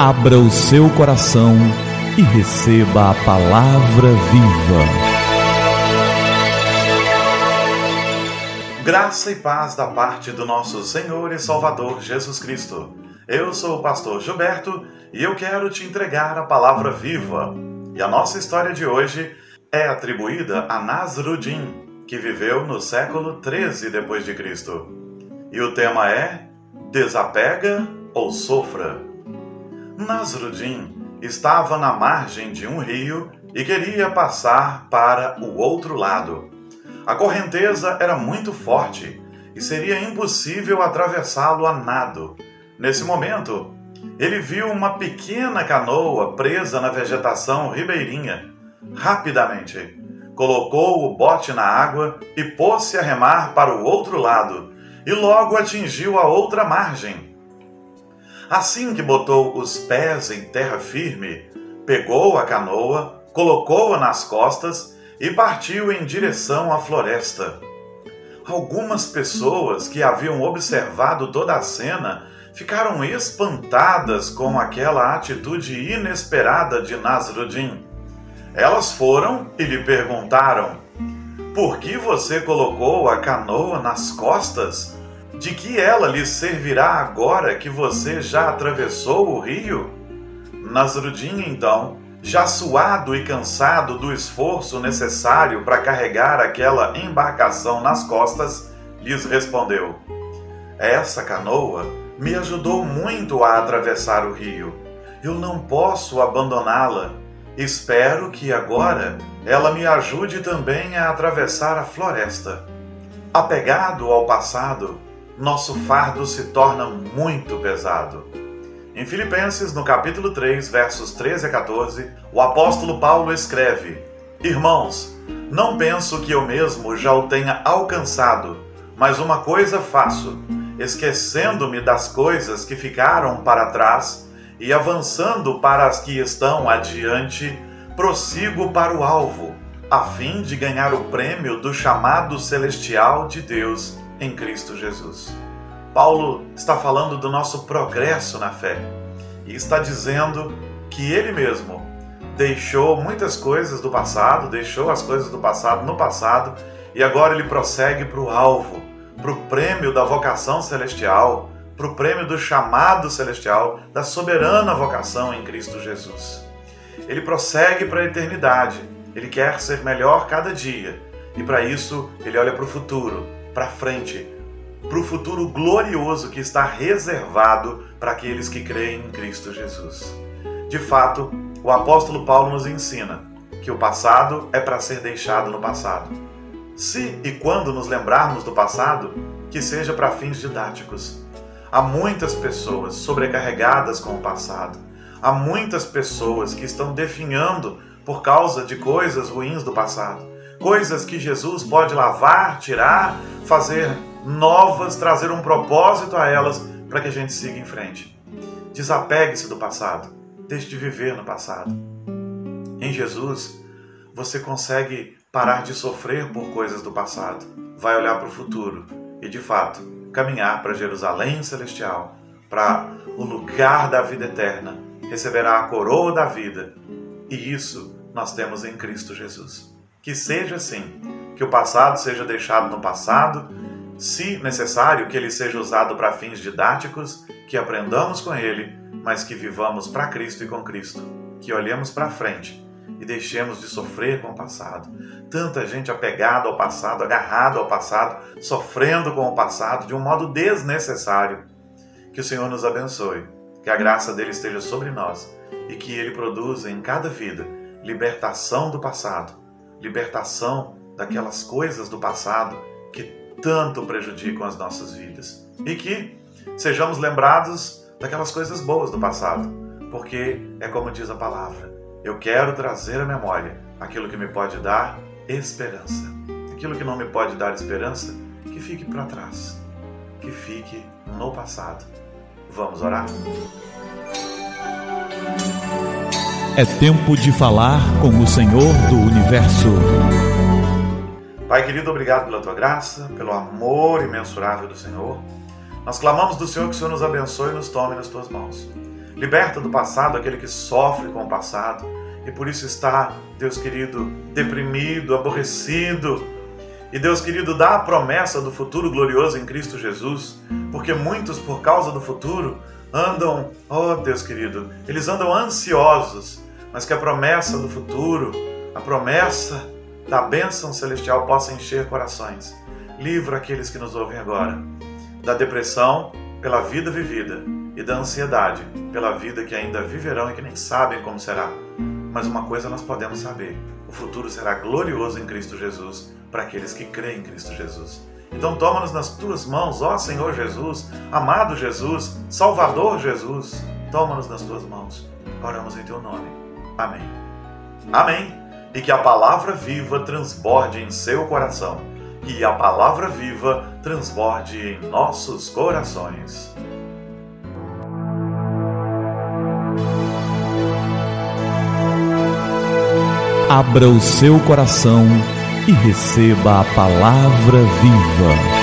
Abra o seu coração e receba a palavra viva. Graça e paz da parte do nosso Senhor e Salvador Jesus Cristo. Eu sou o pastor Gilberto e eu quero te entregar a palavra viva. E a nossa história de hoje é atribuída a Nasruddin, que viveu no século 13 depois de Cristo. E o tema é Desapega ou sofra. Nasruddin estava na margem de um rio e queria passar para o outro lado. A correnteza era muito forte e seria impossível atravessá-lo a nado. Nesse momento, ele viu uma pequena canoa presa na vegetação ribeirinha. Rapidamente, colocou o bote na água e pôs-se a remar para o outro lado, e logo atingiu a outra margem. Assim que botou os pés em terra firme, pegou a canoa, colocou-a nas costas e partiu em direção à floresta. Algumas pessoas que haviam observado toda a cena ficaram espantadas com aquela atitude inesperada de Nasruddin. Elas foram e lhe perguntaram: Por que você colocou a canoa nas costas? De que ela lhe servirá agora que você já atravessou o rio? Nasrudin, então, já suado e cansado do esforço necessário para carregar aquela embarcação nas costas, lhes respondeu: Essa canoa me ajudou muito a atravessar o rio. Eu não posso abandoná-la. Espero que agora ela me ajude também a atravessar a floresta. Apegado ao passado, nosso fardo se torna muito pesado. Em Filipenses, no capítulo 3, versos 13 a 14, o apóstolo Paulo escreve: Irmãos, não penso que eu mesmo já o tenha alcançado, mas uma coisa faço, esquecendo-me das coisas que ficaram para trás e avançando para as que estão adiante, prossigo para o alvo, a fim de ganhar o prêmio do chamado celestial de Deus em Cristo Jesus. Paulo está falando do nosso progresso na fé e está dizendo que ele mesmo deixou muitas coisas do passado, deixou as coisas do passado no passado e agora ele prossegue para o alvo, para o prêmio da vocação celestial, para o prêmio do chamado celestial, da soberana vocação em Cristo Jesus. Ele prossegue para a eternidade, ele quer ser melhor cada dia e para isso ele olha para o futuro, para frente, para o futuro glorioso que está reservado para aqueles que creem em Cristo Jesus. De fato, o apóstolo Paulo nos ensina que o passado é para ser deixado no passado. Se e quando nos lembrarmos do passado, que seja para fins didáticos. Há muitas pessoas sobrecarregadas com o passado. Há muitas pessoas que estão definhando por causa de coisas ruins do passado coisas que Jesus pode lavar, tirar, fazer novas, trazer um propósito a elas para que a gente siga em frente. Desapegue-se do passado, deixe de viver no passado. Em Jesus, você consegue parar de sofrer por coisas do passado, vai olhar para o futuro e, de fato, caminhar para Jerusalém celestial, para o lugar da vida eterna, receberá a coroa da vida. E isso nós temos em Cristo Jesus. Que seja assim, que o passado seja deixado no passado, se necessário, que ele seja usado para fins didáticos, que aprendamos com ele, mas que vivamos para Cristo e com Cristo, que olhemos para frente e deixemos de sofrer com o passado. Tanta gente apegada ao passado, agarrada ao passado, sofrendo com o passado de um modo desnecessário. Que o Senhor nos abençoe, que a graça dele esteja sobre nós e que ele produza em cada vida libertação do passado libertação daquelas coisas do passado que tanto prejudicam as nossas vidas. E que sejamos lembrados daquelas coisas boas do passado, porque é como diz a palavra: eu quero trazer à memória aquilo que me pode dar esperança. Aquilo que não me pode dar esperança, que fique para trás, que fique no passado. Vamos orar? É tempo de falar com o Senhor do Universo. Pai querido, obrigado pela tua graça, pelo amor imensurável do Senhor. Nós clamamos do Senhor que o Senhor nos abençoe e nos tome nas tuas mãos. Liberta do passado aquele que sofre com o passado e por isso está, Deus querido, deprimido, aborrecido. E Deus querido, dá a promessa do futuro glorioso em Cristo Jesus, porque muitos, por causa do futuro, andam, oh Deus querido, eles andam ansiosos, mas que a promessa do futuro, a promessa da bênção celestial possa encher corações. Livra aqueles que nos ouvem agora da depressão pela vida vivida e da ansiedade pela vida que ainda viverão e que nem sabem como será. Mas uma coisa nós podemos saber: o futuro será glorioso em Cristo Jesus para aqueles que creem em Cristo Jesus. Então toma-nos nas tuas mãos, ó Senhor Jesus, amado Jesus, Salvador Jesus, toma-nos nas tuas mãos. Oramos em teu nome. Amém. Amém. E que a palavra viva transborde em seu coração. E a palavra viva transborde em nossos corações. Abra o seu coração e receba a palavra viva.